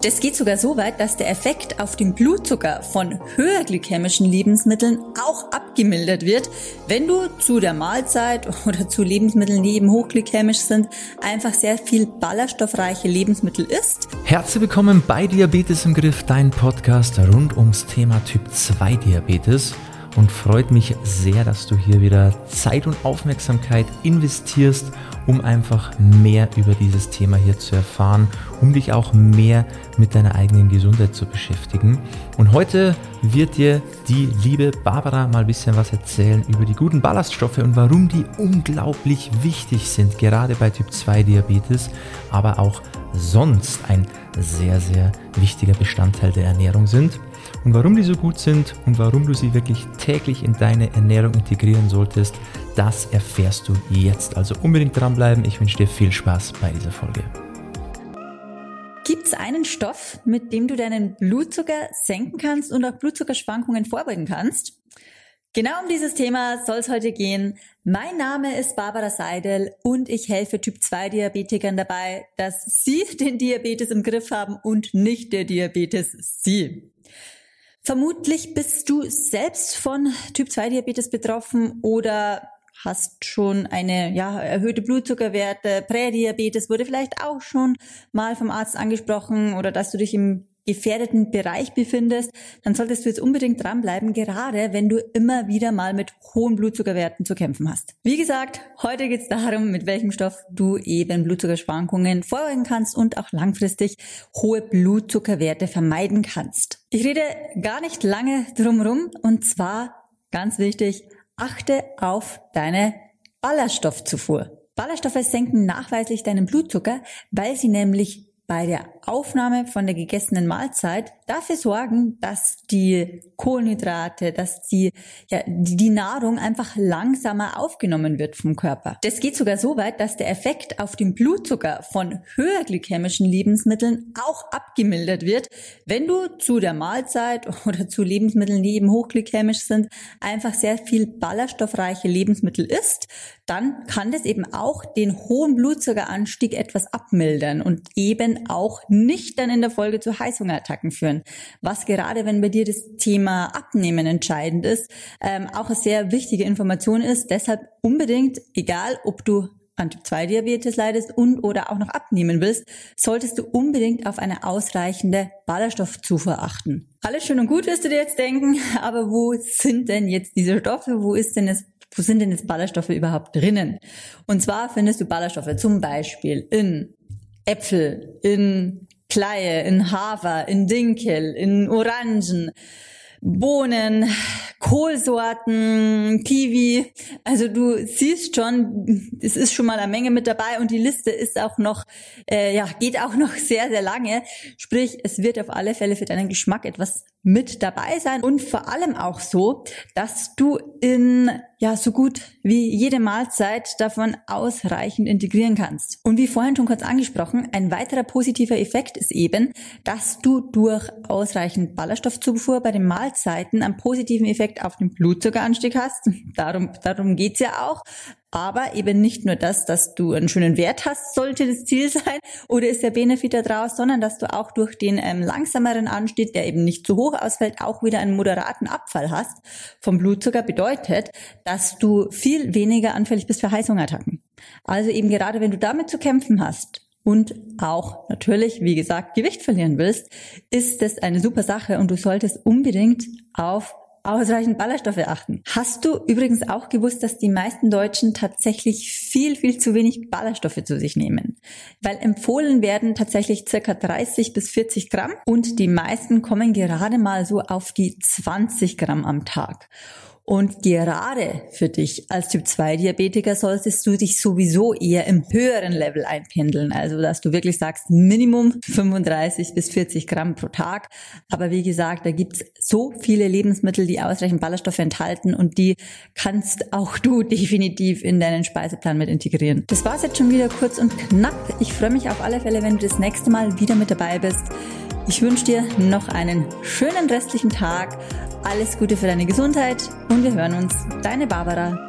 Das geht sogar so weit, dass der Effekt auf den Blutzucker von höherglykämischen Lebensmitteln auch abgemildert wird, wenn du zu der Mahlzeit oder zu Lebensmitteln, die eben hochglykämisch sind, einfach sehr viel ballaststoffreiche Lebensmittel isst. Herzlich willkommen bei Diabetes im Griff, dein Podcast rund ums Thema Typ 2 Diabetes und freut mich sehr, dass du hier wieder Zeit und Aufmerksamkeit investierst, um einfach mehr über dieses Thema hier zu erfahren, um dich auch mehr mit deiner eigenen Gesundheit zu beschäftigen. Und heute wird dir die liebe Barbara mal ein bisschen was erzählen über die guten Ballaststoffe und warum die unglaublich wichtig sind, gerade bei Typ 2 Diabetes, aber auch sonst ein sehr, sehr wichtiger Bestandteil der Ernährung sind. Und warum die so gut sind und warum du sie wirklich täglich in deine Ernährung integrieren solltest, das erfährst du jetzt. Also unbedingt dranbleiben. Ich wünsche dir viel Spaß bei dieser Folge. Gibt es einen Stoff, mit dem du deinen Blutzucker senken kannst und auch Blutzuckerschwankungen vorbeugen kannst? Genau um dieses Thema soll es heute gehen. Mein Name ist Barbara Seidel und ich helfe Typ 2 Diabetikern dabei, dass sie den Diabetes im Griff haben und nicht der Diabetes sie. Vermutlich bist du selbst von Typ 2 Diabetes betroffen oder hast schon eine ja, erhöhte Blutzuckerwerte, Prädiabetes wurde vielleicht auch schon mal vom Arzt angesprochen oder dass du dich im gefährdeten Bereich befindest, dann solltest du jetzt unbedingt dranbleiben, gerade wenn du immer wieder mal mit hohen Blutzuckerwerten zu kämpfen hast. Wie gesagt, heute geht es darum, mit welchem Stoff du eben Blutzuckerschwankungen vorbeugen kannst und auch langfristig hohe Blutzuckerwerte vermeiden kannst. Ich rede gar nicht lange drumherum und zwar ganz wichtig, achte auf deine Ballaststoffzufuhr. Ballaststoffe senken nachweislich deinen Blutzucker, weil sie nämlich bei der Aufnahme von der gegessenen Mahlzeit dafür sorgen, dass die Kohlenhydrate, dass die, ja, die Nahrung einfach langsamer aufgenommen wird vom Körper. Das geht sogar so weit, dass der Effekt auf den Blutzucker von höherglykämischen Lebensmitteln auch abgemildert wird, wenn du zu der Mahlzeit oder zu Lebensmitteln, die eben hochglykämisch sind, einfach sehr viel ballaststoffreiche Lebensmittel isst, dann kann das eben auch den hohen Blutzuckeranstieg etwas abmildern und eben auch nicht dann in der Folge zu Heißhungerattacken führen. Was gerade, wenn bei dir das Thema Abnehmen entscheidend ist, ähm, auch eine sehr wichtige Information ist. Deshalb unbedingt, egal ob du an Typ 2 Diabetes leidest und oder auch noch abnehmen willst, solltest du unbedingt auf eine ausreichende Ballaststoffzufuhr achten. Alles schön und gut wirst du dir jetzt denken, aber wo sind denn jetzt diese Stoffe? Wo ist denn das wo sind denn jetzt Ballaststoffe überhaupt drinnen? Und zwar findest du Ballaststoffe zum Beispiel in Äpfel, in Kleie, in Hafer, in Dinkel, in Orangen, Bohnen, Kohlsorten, Kiwi. Also du siehst schon, es ist schon mal eine Menge mit dabei und die Liste ist auch noch, äh, ja, geht auch noch sehr, sehr lange. Sprich, es wird auf alle Fälle für deinen Geschmack etwas mit dabei sein und vor allem auch so, dass du in ja so gut wie jede Mahlzeit davon ausreichend integrieren kannst. Und wie vorhin schon kurz angesprochen, ein weiterer positiver Effekt ist eben, dass du durch ausreichend Ballaststoffzufuhr bei den Mahlzeiten einen positiven Effekt auf den Blutzuckeranstieg hast. Darum, darum geht's ja auch. Aber eben nicht nur das, dass du einen schönen Wert hast, sollte das Ziel sein oder ist der Benefit daraus, sondern dass du auch durch den ähm, langsameren Anstieg, der eben nicht zu hoch ausfällt, auch wieder einen moderaten Abfall hast vom Blutzucker. Bedeutet, dass du viel weniger anfällig bist für Heißhungerattacken. Also eben gerade wenn du damit zu kämpfen hast, und auch natürlich, wie gesagt, Gewicht verlieren willst, ist das eine super Sache und du solltest unbedingt auf ausreichend Ballaststoffe achten. Hast du übrigens auch gewusst, dass die meisten Deutschen tatsächlich viel, viel zu wenig Ballaststoffe zu sich nehmen? Weil empfohlen werden tatsächlich circa 30 bis 40 Gramm und die meisten kommen gerade mal so auf die 20 Gramm am Tag. Und gerade für dich als Typ 2 Diabetiker solltest du dich sowieso eher im höheren Level einpendeln. Also, dass du wirklich sagst, Minimum 35 bis 40 Gramm pro Tag. Aber wie gesagt, da gibt's so viele Lebensmittel, die ausreichend Ballaststoffe enthalten und die kannst auch du definitiv in deinen Speiseplan mit integrieren. Das war's jetzt schon wieder kurz und knapp. Ich freue mich auf alle Fälle, wenn du das nächste Mal wieder mit dabei bist. Ich wünsche dir noch einen schönen restlichen Tag alles Gute für deine Gesundheit und wir hören uns. Deine Barbara.